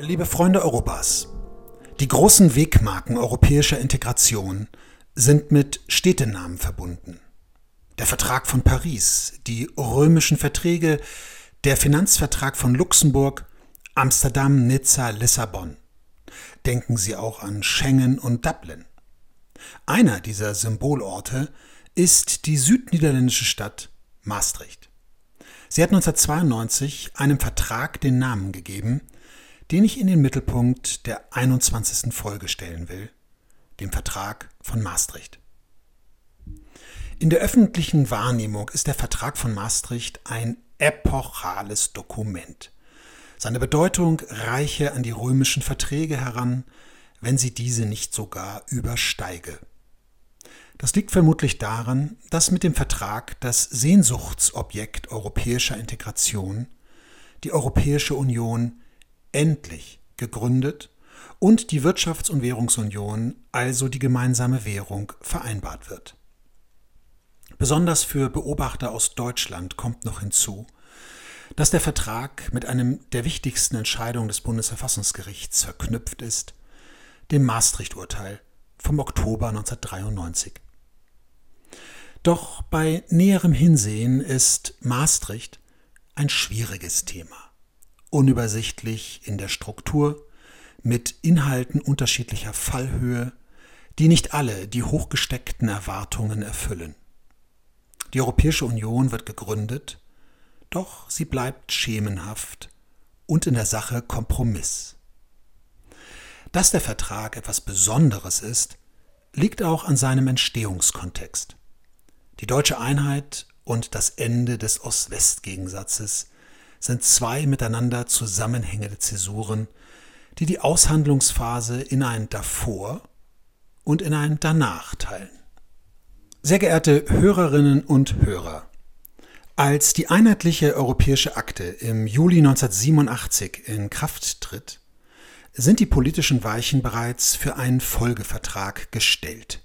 Liebe Freunde Europas, die großen Wegmarken europäischer Integration sind mit Städtenamen verbunden. Der Vertrag von Paris, die römischen Verträge, der Finanzvertrag von Luxemburg, Amsterdam, Nizza, Lissabon. Denken Sie auch an Schengen und Dublin. Einer dieser Symbolorte ist die südniederländische Stadt Maastricht. Sie hat 1992 einem Vertrag den Namen gegeben, den ich in den Mittelpunkt der 21. Folge stellen will, dem Vertrag von Maastricht. In der öffentlichen Wahrnehmung ist der Vertrag von Maastricht ein epochales Dokument. Seine Bedeutung reiche an die römischen Verträge heran, wenn sie diese nicht sogar übersteige. Das liegt vermutlich daran, dass mit dem Vertrag das Sehnsuchtsobjekt europäischer Integration, die Europäische Union, endlich gegründet und die Wirtschafts- und Währungsunion, also die gemeinsame Währung, vereinbart wird. Besonders für Beobachter aus Deutschland kommt noch hinzu, dass der Vertrag mit einem der wichtigsten Entscheidungen des Bundesverfassungsgerichts verknüpft ist, dem Maastricht-Urteil vom Oktober 1993. Doch bei näherem Hinsehen ist Maastricht ein schwieriges Thema unübersichtlich in der Struktur, mit Inhalten unterschiedlicher Fallhöhe, die nicht alle die hochgesteckten Erwartungen erfüllen. Die Europäische Union wird gegründet, doch sie bleibt schemenhaft und in der Sache Kompromiss. Dass der Vertrag etwas Besonderes ist, liegt auch an seinem Entstehungskontext. Die deutsche Einheit und das Ende des Ost-West-Gegensatzes sind zwei miteinander zusammenhängende Zäsuren, die die Aushandlungsphase in ein Davor und in ein Danach teilen. Sehr geehrte Hörerinnen und Hörer, als die einheitliche europäische Akte im Juli 1987 in Kraft tritt, sind die politischen Weichen bereits für einen Folgevertrag gestellt.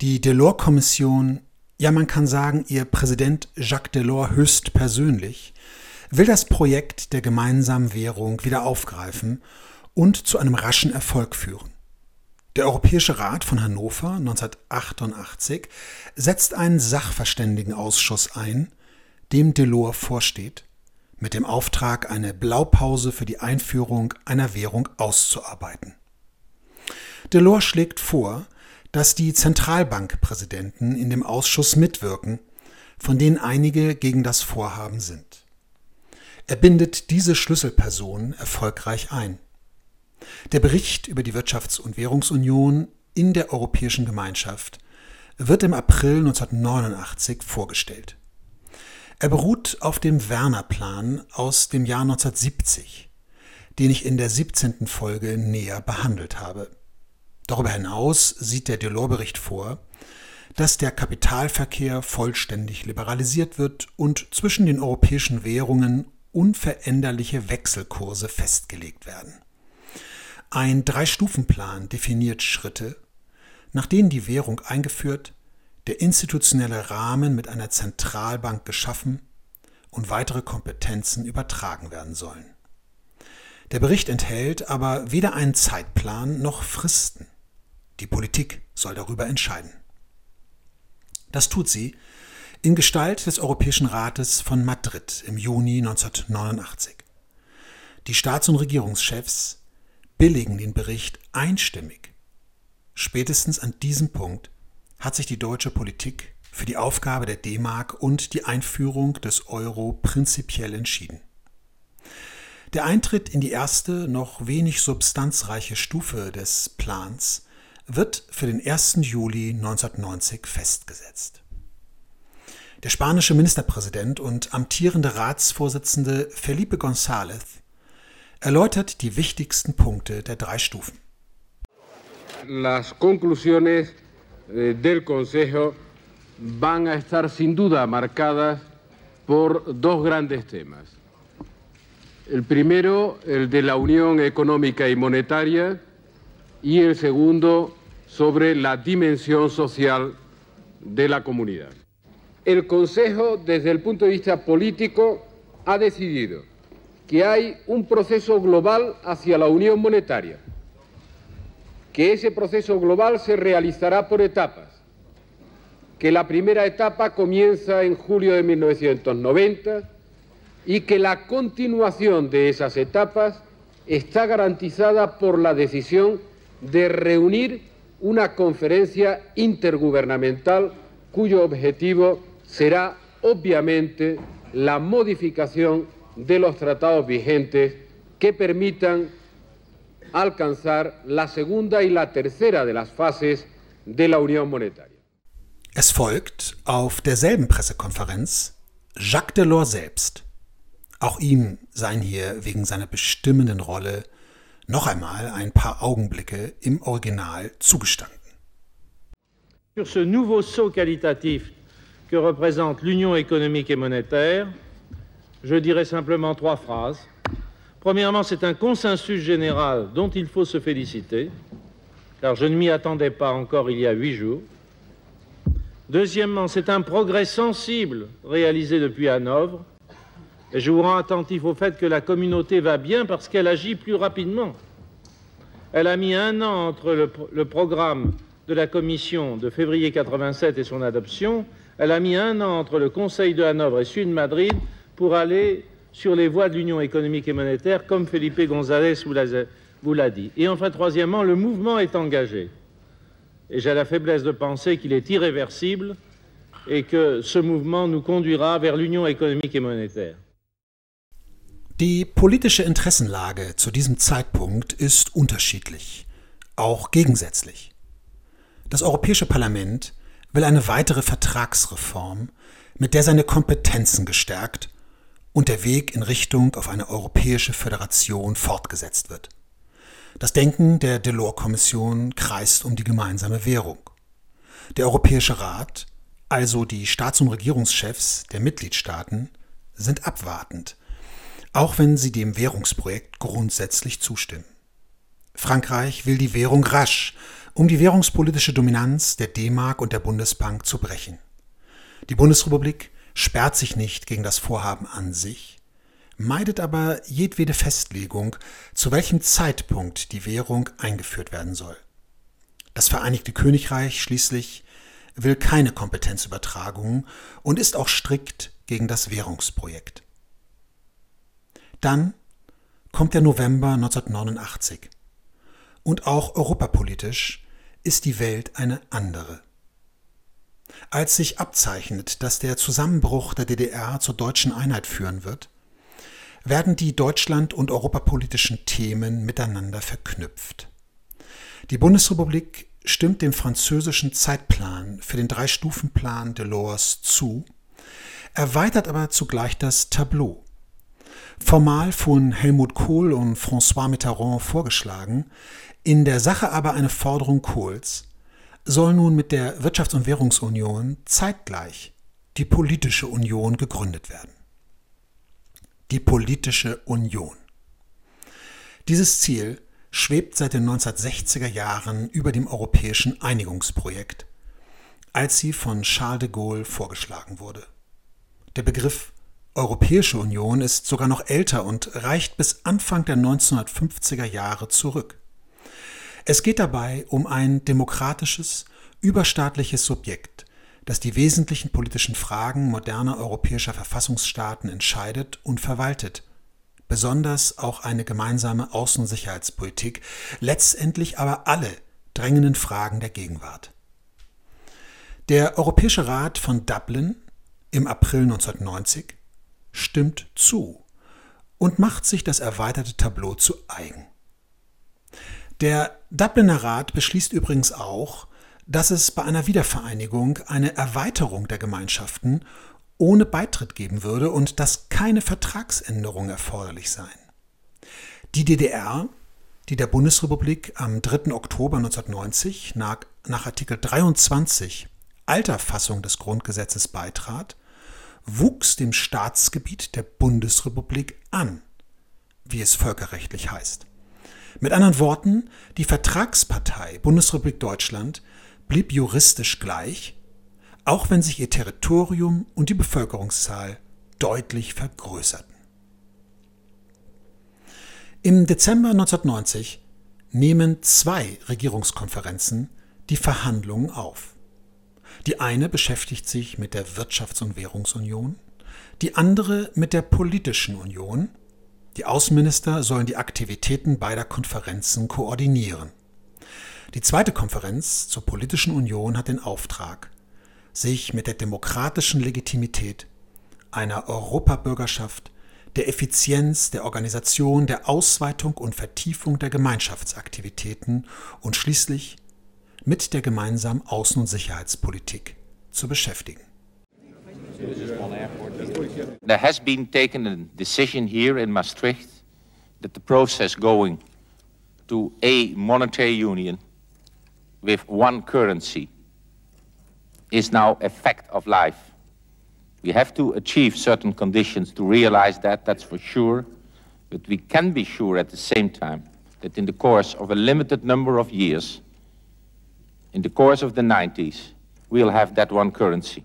Die Delors-Kommission, ja man kann sagen, ihr Präsident Jacques Delors höchstpersönlich, will das Projekt der gemeinsamen Währung wieder aufgreifen und zu einem raschen Erfolg führen. Der Europäische Rat von Hannover 1988 setzt einen Sachverständigenausschuss ein, dem Delors vorsteht, mit dem Auftrag, eine Blaupause für die Einführung einer Währung auszuarbeiten. Delors schlägt vor, dass die Zentralbankpräsidenten in dem Ausschuss mitwirken, von denen einige gegen das Vorhaben sind. Er bindet diese Schlüsselpersonen erfolgreich ein. Der Bericht über die Wirtschafts- und Währungsunion in der Europäischen Gemeinschaft wird im April 1989 vorgestellt. Er beruht auf dem Werner-Plan aus dem Jahr 1970, den ich in der 17. Folge näher behandelt habe. Darüber hinaus sieht der Delors-Bericht vor, dass der Kapitalverkehr vollständig liberalisiert wird und zwischen den europäischen Währungen unveränderliche Wechselkurse festgelegt werden. Ein Drei-Stufen-Plan definiert Schritte, nach denen die Währung eingeführt, der institutionelle Rahmen mit einer Zentralbank geschaffen und weitere Kompetenzen übertragen werden sollen. Der Bericht enthält aber weder einen Zeitplan noch Fristen. Die Politik soll darüber entscheiden. Das tut sie, in Gestalt des Europäischen Rates von Madrid im Juni 1989. Die Staats- und Regierungschefs billigen den Bericht einstimmig. Spätestens an diesem Punkt hat sich die deutsche Politik für die Aufgabe der D-Mark und die Einführung des Euro prinzipiell entschieden. Der Eintritt in die erste, noch wenig substanzreiche Stufe des Plans wird für den 1. Juli 1990 festgesetzt. Der spanische Ministerpräsident und amtierende Ratsvorsitzende Felipe González erläutert die wichtigsten Punkte der drei Stufen. Las conclusiones eh, del Consejo van a estar sin duda marcadas por dos grandes temas. El primero, el de la Unión Económica y Monetaria, y el segundo, sobre la dimensión social de la comunidad. El Consejo, desde el punto de vista político, ha decidido que hay un proceso global hacia la unión monetaria, que ese proceso global se realizará por etapas, que la primera etapa comienza en julio de 1990 y que la continuación de esas etapas está garantizada por la decisión de reunir una conferencia intergubernamental cuyo objetivo será obviamente la modificación de los tratados vigentes que permitan alcanzar la segunda y la tercera de las fases de la Unión Monetaria. Es folgt auf derselben Pressekonferenz Jacques Delors selbst. Auch ihm seien hier wegen seiner bestimmenden Rolle noch einmal ein paar Augenblicke im Original zugestanden. Sur ce nouveau saut qualitatif que représente l'Union économique et monétaire, je dirais simplement trois phrases. Premièrement, c'est un consensus général dont il faut se féliciter, car je ne m'y attendais pas encore il y a huit jours. Deuxièmement, c'est un progrès sensible réalisé depuis Hanovre, et je vous rends attentif au fait que la communauté va bien parce qu'elle agit plus rapidement. Elle a mis un an entre le, le programme de la Commission de février 87 et son adoption. Elle a mis un an entre le Conseil de Hanovre et celui de Madrid pour aller sur les voies de l'Union économique et monétaire, comme Felipe González vous l'a dit. Et enfin, troisièmement, le mouvement est engagé. Et j'ai la faiblesse de penser qu'il est irréversible et que ce mouvement nous conduira vers l'Union économique et monétaire. Die politische Interessenlage zu diesem Zeitpunkt ist unterschiedlich, auch gegensätzlich. Das Europäische Parlament will eine weitere Vertragsreform, mit der seine Kompetenzen gestärkt und der Weg in Richtung auf eine europäische Föderation fortgesetzt wird. Das Denken der Delors-Kommission kreist um die gemeinsame Währung. Der Europäische Rat, also die Staats- und Regierungschefs der Mitgliedstaaten, sind abwartend auch wenn sie dem Währungsprojekt grundsätzlich zustimmen. Frankreich will die Währung rasch, um die währungspolitische Dominanz der D-Mark und der Bundesbank zu brechen. Die Bundesrepublik sperrt sich nicht gegen das Vorhaben an sich, meidet aber jedwede Festlegung, zu welchem Zeitpunkt die Währung eingeführt werden soll. Das Vereinigte Königreich schließlich will keine Kompetenzübertragung und ist auch strikt gegen das Währungsprojekt. Dann kommt der November 1989. Und auch europapolitisch ist die Welt eine andere. Als sich abzeichnet, dass der Zusammenbruch der DDR zur deutschen Einheit führen wird, werden die deutschland- und europapolitischen Themen miteinander verknüpft. Die Bundesrepublik stimmt dem französischen Zeitplan für den Drei-Stufen-Plan Delors zu, erweitert aber zugleich das Tableau formal von Helmut Kohl und François Mitterrand vorgeschlagen, in der Sache aber eine Forderung Kohls, soll nun mit der Wirtschafts- und Währungsunion zeitgleich die politische Union gegründet werden. Die politische Union. Dieses Ziel schwebt seit den 1960er Jahren über dem europäischen Einigungsprojekt, als sie von Charles de Gaulle vorgeschlagen wurde. Der Begriff Europäische Union ist sogar noch älter und reicht bis Anfang der 1950er Jahre zurück. Es geht dabei um ein demokratisches, überstaatliches Subjekt, das die wesentlichen politischen Fragen moderner europäischer Verfassungsstaaten entscheidet und verwaltet, besonders auch eine gemeinsame Außen- und Sicherheitspolitik, letztendlich aber alle drängenden Fragen der Gegenwart. Der Europäische Rat von Dublin im April 1990 stimmt zu und macht sich das erweiterte Tableau zu eigen. Der Dubliner Rat beschließt übrigens auch, dass es bei einer Wiedervereinigung eine Erweiterung der Gemeinschaften ohne Beitritt geben würde und dass keine Vertragsänderungen erforderlich seien. Die DDR, die der Bundesrepublik am 3. Oktober 1990 nach, nach Artikel 23 alter Fassung des Grundgesetzes beitrat, wuchs dem Staatsgebiet der Bundesrepublik an, wie es völkerrechtlich heißt. Mit anderen Worten, die Vertragspartei Bundesrepublik Deutschland blieb juristisch gleich, auch wenn sich ihr Territorium und die Bevölkerungszahl deutlich vergrößerten. Im Dezember 1990 nehmen zwei Regierungskonferenzen die Verhandlungen auf. Die eine beschäftigt sich mit der Wirtschafts- und Währungsunion, die andere mit der politischen Union. Die Außenminister sollen die Aktivitäten beider Konferenzen koordinieren. Die zweite Konferenz zur politischen Union hat den Auftrag, sich mit der demokratischen Legitimität einer Europabürgerschaft, der Effizienz der Organisation, der Ausweitung und Vertiefung der Gemeinschaftsaktivitäten und schließlich mit der gemeinsamen Außen- und Sicherheitspolitik zu beschäftigen. There has been taken a decision here in Maastricht that the process going to a monetary union with one currency is now a fact of life. We have to achieve certain conditions to realize that, that's for sure. But we can be sure at the same time that in the course of a limited number of years, in the course of the 90s, we'll have that one currency.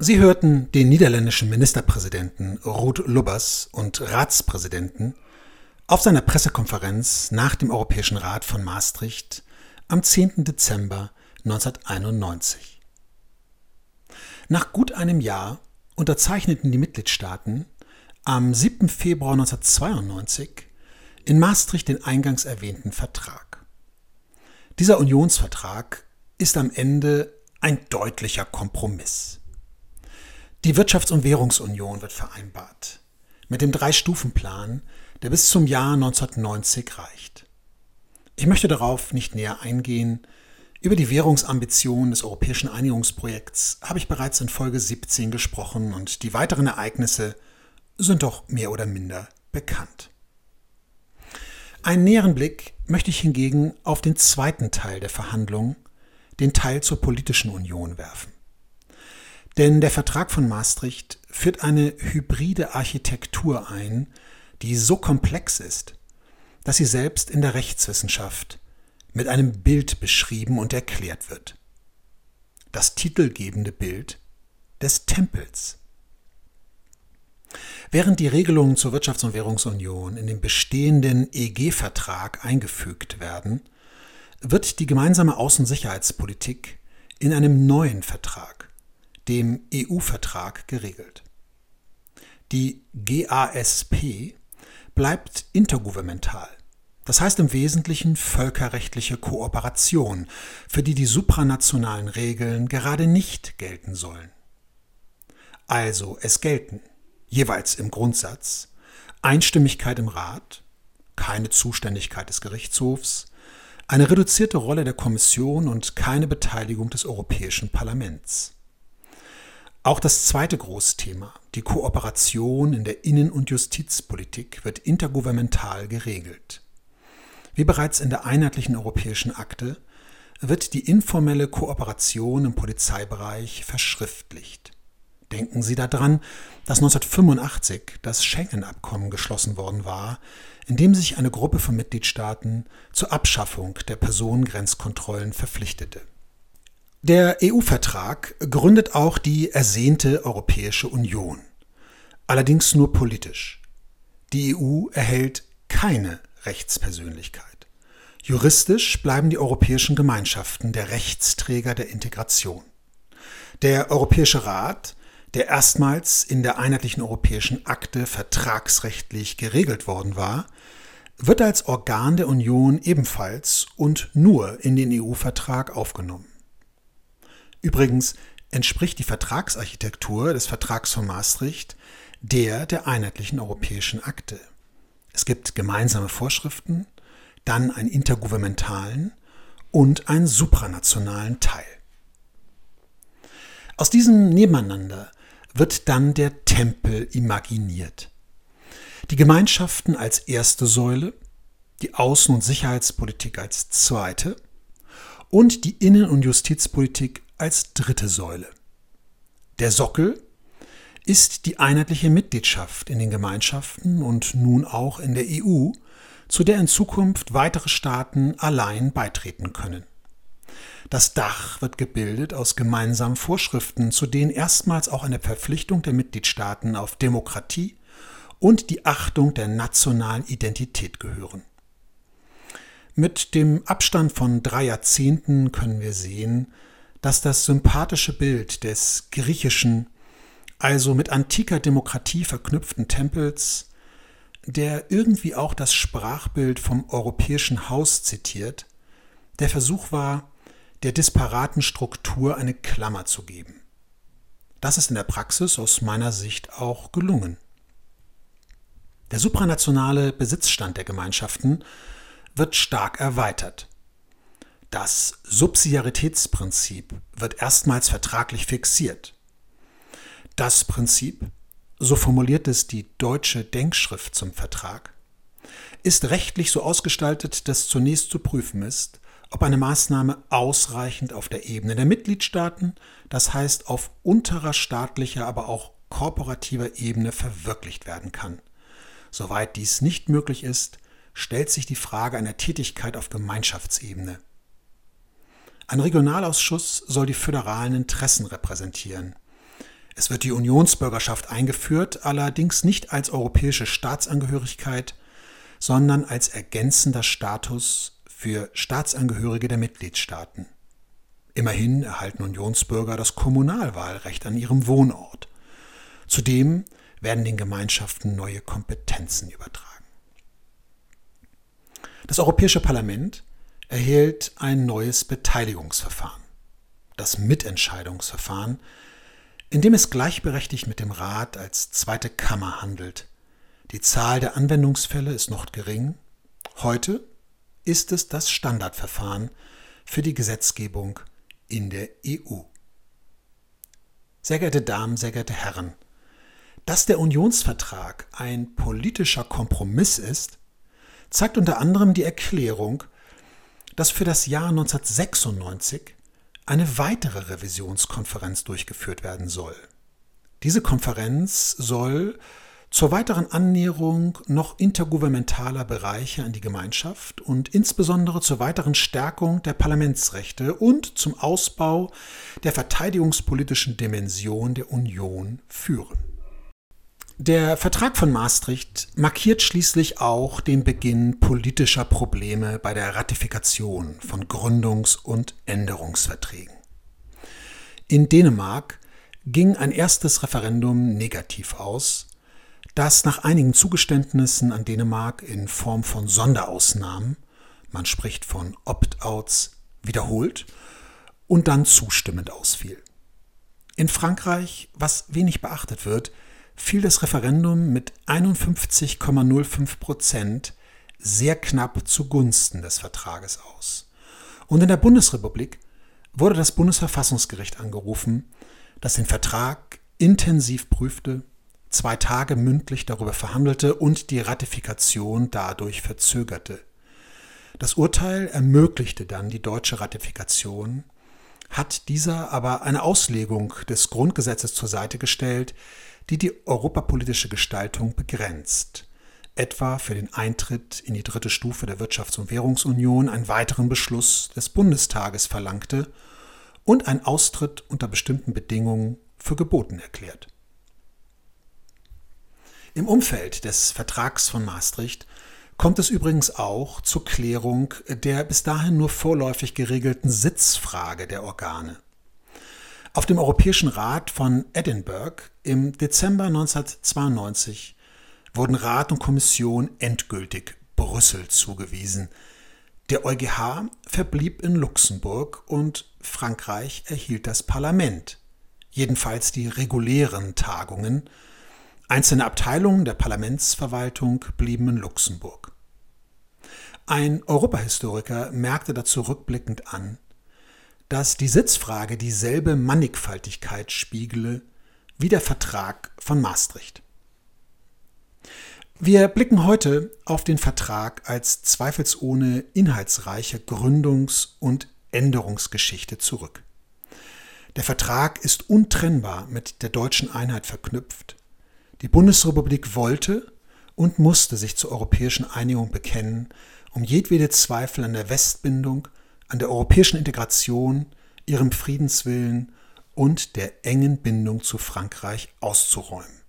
Sie hörten den niederländischen Ministerpräsidenten Ruud Lubbers und Ratspräsidenten auf seiner Pressekonferenz nach dem Europäischen Rat von Maastricht am 10. Dezember 1991. Nach gut einem Jahr unterzeichneten die Mitgliedstaaten am 7. Februar 1992 in Maastricht den eingangs erwähnten Vertrag. Dieser Unionsvertrag ist am Ende ein deutlicher Kompromiss. Die Wirtschafts- und Währungsunion wird vereinbart. Mit dem Drei-Stufen-Plan, der bis zum Jahr 1990 reicht. Ich möchte darauf nicht näher eingehen. Über die Währungsambitionen des europäischen Einigungsprojekts habe ich bereits in Folge 17 gesprochen und die weiteren Ereignisse sind doch mehr oder minder bekannt. Einen näheren Blick möchte ich hingegen auf den zweiten Teil der Verhandlungen, den Teil zur politischen Union werfen. Denn der Vertrag von Maastricht führt eine hybride Architektur ein, die so komplex ist, dass sie selbst in der Rechtswissenschaft mit einem Bild beschrieben und erklärt wird. Das titelgebende Bild des Tempels. Während die Regelungen zur Wirtschafts- und Währungsunion in den bestehenden EG-Vertrag eingefügt werden, wird die gemeinsame Außensicherheitspolitik in einem neuen Vertrag dem EU-Vertrag geregelt. Die GASP bleibt intergouvernemental, das heißt im Wesentlichen völkerrechtliche Kooperation, für die die supranationalen Regeln gerade nicht gelten sollen. Also es gelten, jeweils im Grundsatz, Einstimmigkeit im Rat, keine Zuständigkeit des Gerichtshofs, eine reduzierte Rolle der Kommission und keine Beteiligung des Europäischen Parlaments. Auch das zweite Großthema, die Kooperation in der Innen- und Justizpolitik, wird intergouvernemental geregelt. Wie bereits in der Einheitlichen Europäischen Akte wird die informelle Kooperation im Polizeibereich verschriftlicht. Denken Sie daran, dass 1985 das Schengen-Abkommen geschlossen worden war, in dem sich eine Gruppe von Mitgliedstaaten zur Abschaffung der Personengrenzkontrollen verpflichtete. Der EU-Vertrag gründet auch die ersehnte Europäische Union, allerdings nur politisch. Die EU erhält keine Rechtspersönlichkeit. Juristisch bleiben die europäischen Gemeinschaften der Rechtsträger der Integration. Der Europäische Rat, der erstmals in der Einheitlichen Europäischen Akte vertragsrechtlich geregelt worden war, wird als Organ der Union ebenfalls und nur in den EU-Vertrag aufgenommen. Übrigens entspricht die Vertragsarchitektur des Vertrags von Maastricht der der einheitlichen europäischen Akte. Es gibt gemeinsame Vorschriften, dann einen intergouvernementalen und einen supranationalen Teil. Aus diesem Nebeneinander wird dann der Tempel imaginiert. Die Gemeinschaften als erste Säule, die Außen- und Sicherheitspolitik als zweite und die Innen- und Justizpolitik als dritte Säule. Der Sockel ist die einheitliche Mitgliedschaft in den Gemeinschaften und nun auch in der EU, zu der in Zukunft weitere Staaten allein beitreten können. Das Dach wird gebildet aus gemeinsamen Vorschriften, zu denen erstmals auch eine Verpflichtung der Mitgliedstaaten auf Demokratie und die Achtung der nationalen Identität gehören. Mit dem Abstand von drei Jahrzehnten können wir sehen, dass das sympathische Bild des griechischen, also mit antiker Demokratie verknüpften Tempels, der irgendwie auch das Sprachbild vom europäischen Haus zitiert, der Versuch war, der disparaten Struktur eine Klammer zu geben. Das ist in der Praxis aus meiner Sicht auch gelungen. Der supranationale Besitzstand der Gemeinschaften wird stark erweitert. Das Subsidiaritätsprinzip wird erstmals vertraglich fixiert. Das Prinzip, so formuliert es die deutsche Denkschrift zum Vertrag, ist rechtlich so ausgestaltet, dass zunächst zu prüfen ist, ob eine Maßnahme ausreichend auf der Ebene der Mitgliedstaaten, das heißt auf unterer staatlicher, aber auch korporativer Ebene verwirklicht werden kann. Soweit dies nicht möglich ist, stellt sich die Frage einer Tätigkeit auf Gemeinschaftsebene. Ein Regionalausschuss soll die föderalen Interessen repräsentieren. Es wird die Unionsbürgerschaft eingeführt, allerdings nicht als europäische Staatsangehörigkeit, sondern als ergänzender Status für Staatsangehörige der Mitgliedstaaten. Immerhin erhalten Unionsbürger das Kommunalwahlrecht an ihrem Wohnort. Zudem werden den Gemeinschaften neue Kompetenzen übertragen. Das Europäische Parlament erhielt ein neues Beteiligungsverfahren, das Mitentscheidungsverfahren, in dem es gleichberechtigt mit dem Rat als zweite Kammer handelt. Die Zahl der Anwendungsfälle ist noch gering. Heute ist es das Standardverfahren für die Gesetzgebung in der EU. Sehr geehrte Damen, sehr geehrte Herren, dass der Unionsvertrag ein politischer Kompromiss ist, zeigt unter anderem die Erklärung, dass für das Jahr 1996 eine weitere Revisionskonferenz durchgeführt werden soll. Diese Konferenz soll zur weiteren Annäherung noch intergouvernementaler Bereiche an die Gemeinschaft und insbesondere zur weiteren Stärkung der Parlamentsrechte und zum Ausbau der verteidigungspolitischen Dimension der Union führen. Der Vertrag von Maastricht markiert schließlich auch den Beginn politischer Probleme bei der Ratifikation von Gründungs- und Änderungsverträgen. In Dänemark ging ein erstes Referendum negativ aus, das nach einigen Zugeständnissen an Dänemark in Form von Sonderausnahmen, man spricht von Opt-outs, wiederholt und dann zustimmend ausfiel. In Frankreich, was wenig beachtet wird, fiel das Referendum mit 51,05 Prozent sehr knapp zugunsten des Vertrages aus. Und in der Bundesrepublik wurde das Bundesverfassungsgericht angerufen, das den Vertrag intensiv prüfte, zwei Tage mündlich darüber verhandelte und die Ratifikation dadurch verzögerte. Das Urteil ermöglichte dann die deutsche Ratifikation, hat dieser aber eine Auslegung des Grundgesetzes zur Seite gestellt, die die europapolitische Gestaltung begrenzt, etwa für den Eintritt in die dritte Stufe der Wirtschafts- und Währungsunion einen weiteren Beschluss des Bundestages verlangte und einen Austritt unter bestimmten Bedingungen für geboten erklärt. Im Umfeld des Vertrags von Maastricht kommt es übrigens auch zur Klärung der bis dahin nur vorläufig geregelten Sitzfrage der Organe. Auf dem Europäischen Rat von Edinburgh im Dezember 1992 wurden Rat und Kommission endgültig Brüssel zugewiesen. Der EuGH verblieb in Luxemburg und Frankreich erhielt das Parlament, jedenfalls die regulären Tagungen. Einzelne Abteilungen der Parlamentsverwaltung blieben in Luxemburg. Ein Europahistoriker merkte dazu rückblickend an, dass die Sitzfrage dieselbe Mannigfaltigkeit spiegele wie der Vertrag von Maastricht. Wir blicken heute auf den Vertrag als zweifelsohne inhaltsreiche Gründungs- und Änderungsgeschichte zurück. Der Vertrag ist untrennbar mit der deutschen Einheit verknüpft. Die Bundesrepublik wollte und musste sich zur europäischen Einigung bekennen, um jedwede Zweifel an der Westbindung an der europäischen Integration, ihrem Friedenswillen und der engen Bindung zu Frankreich auszuräumen.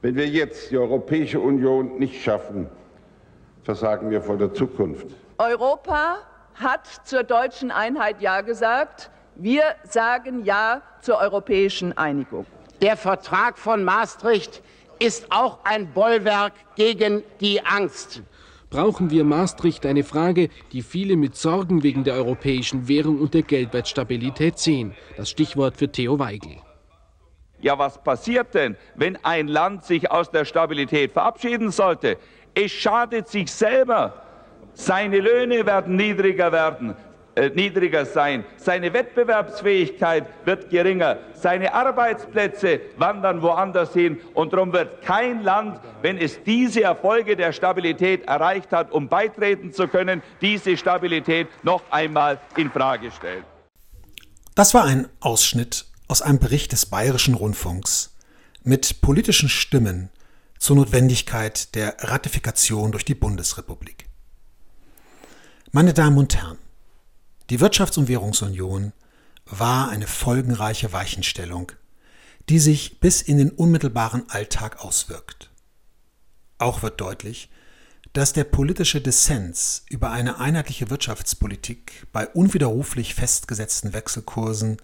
Wenn wir jetzt die Europäische Union nicht schaffen, versagen wir vor der Zukunft. Europa hat zur deutschen Einheit Ja gesagt. Wir sagen Ja zur europäischen Einigung. Der Vertrag von Maastricht ist auch ein Bollwerk gegen die Angst. Brauchen wir Maastricht eine Frage, die viele mit Sorgen wegen der europäischen Währung und der Geldwertstabilität sehen. Das Stichwort für Theo Weigel. Ja, was passiert denn, wenn ein Land sich aus der Stabilität verabschieden sollte? Es schadet sich selber. Seine Löhne werden niedriger werden, niedriger sein. Seine Wettbewerbsfähigkeit wird geringer. Seine Arbeitsplätze wandern woanders hin. Und darum wird kein Land, wenn es diese Erfolge der Stabilität erreicht hat, um beitreten zu können, diese Stabilität noch einmal in Frage stellen. Das war ein Ausschnitt aus einem Bericht des Bayerischen Rundfunks mit politischen Stimmen zur Notwendigkeit der Ratifikation durch die Bundesrepublik. Meine Damen und Herren, die Wirtschafts- und Währungsunion war eine folgenreiche Weichenstellung, die sich bis in den unmittelbaren Alltag auswirkt. Auch wird deutlich, dass der politische Dissens über eine einheitliche Wirtschaftspolitik bei unwiderruflich festgesetzten Wechselkursen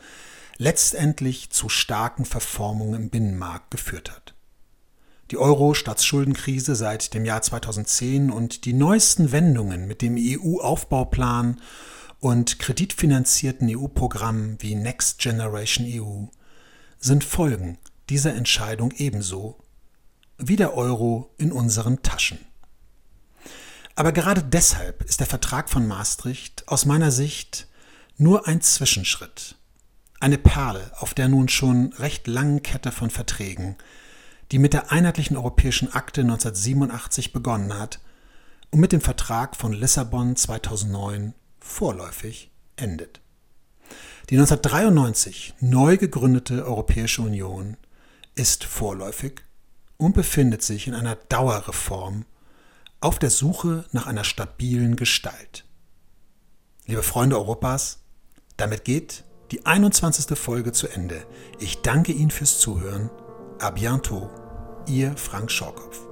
letztendlich zu starken Verformungen im Binnenmarkt geführt hat. Die Euro-Staatsschuldenkrise seit dem Jahr 2010 und die neuesten Wendungen mit dem EU-Aufbauplan und kreditfinanzierten EU-Programmen wie Next Generation EU sind Folgen dieser Entscheidung ebenso wie der Euro in unseren Taschen. Aber gerade deshalb ist der Vertrag von Maastricht aus meiner Sicht nur ein Zwischenschritt eine Perle auf der nun schon recht langen Kette von Verträgen, die mit der Einheitlichen Europäischen Akte 1987 begonnen hat und mit dem Vertrag von Lissabon 2009 vorläufig endet. Die 1993 neu gegründete Europäische Union ist vorläufig und befindet sich in einer Dauerreform auf der Suche nach einer stabilen Gestalt. Liebe Freunde Europas, damit geht die 21. Folge zu Ende. Ich danke Ihnen fürs Zuhören. A bientôt, Ihr Frank Schorkopf.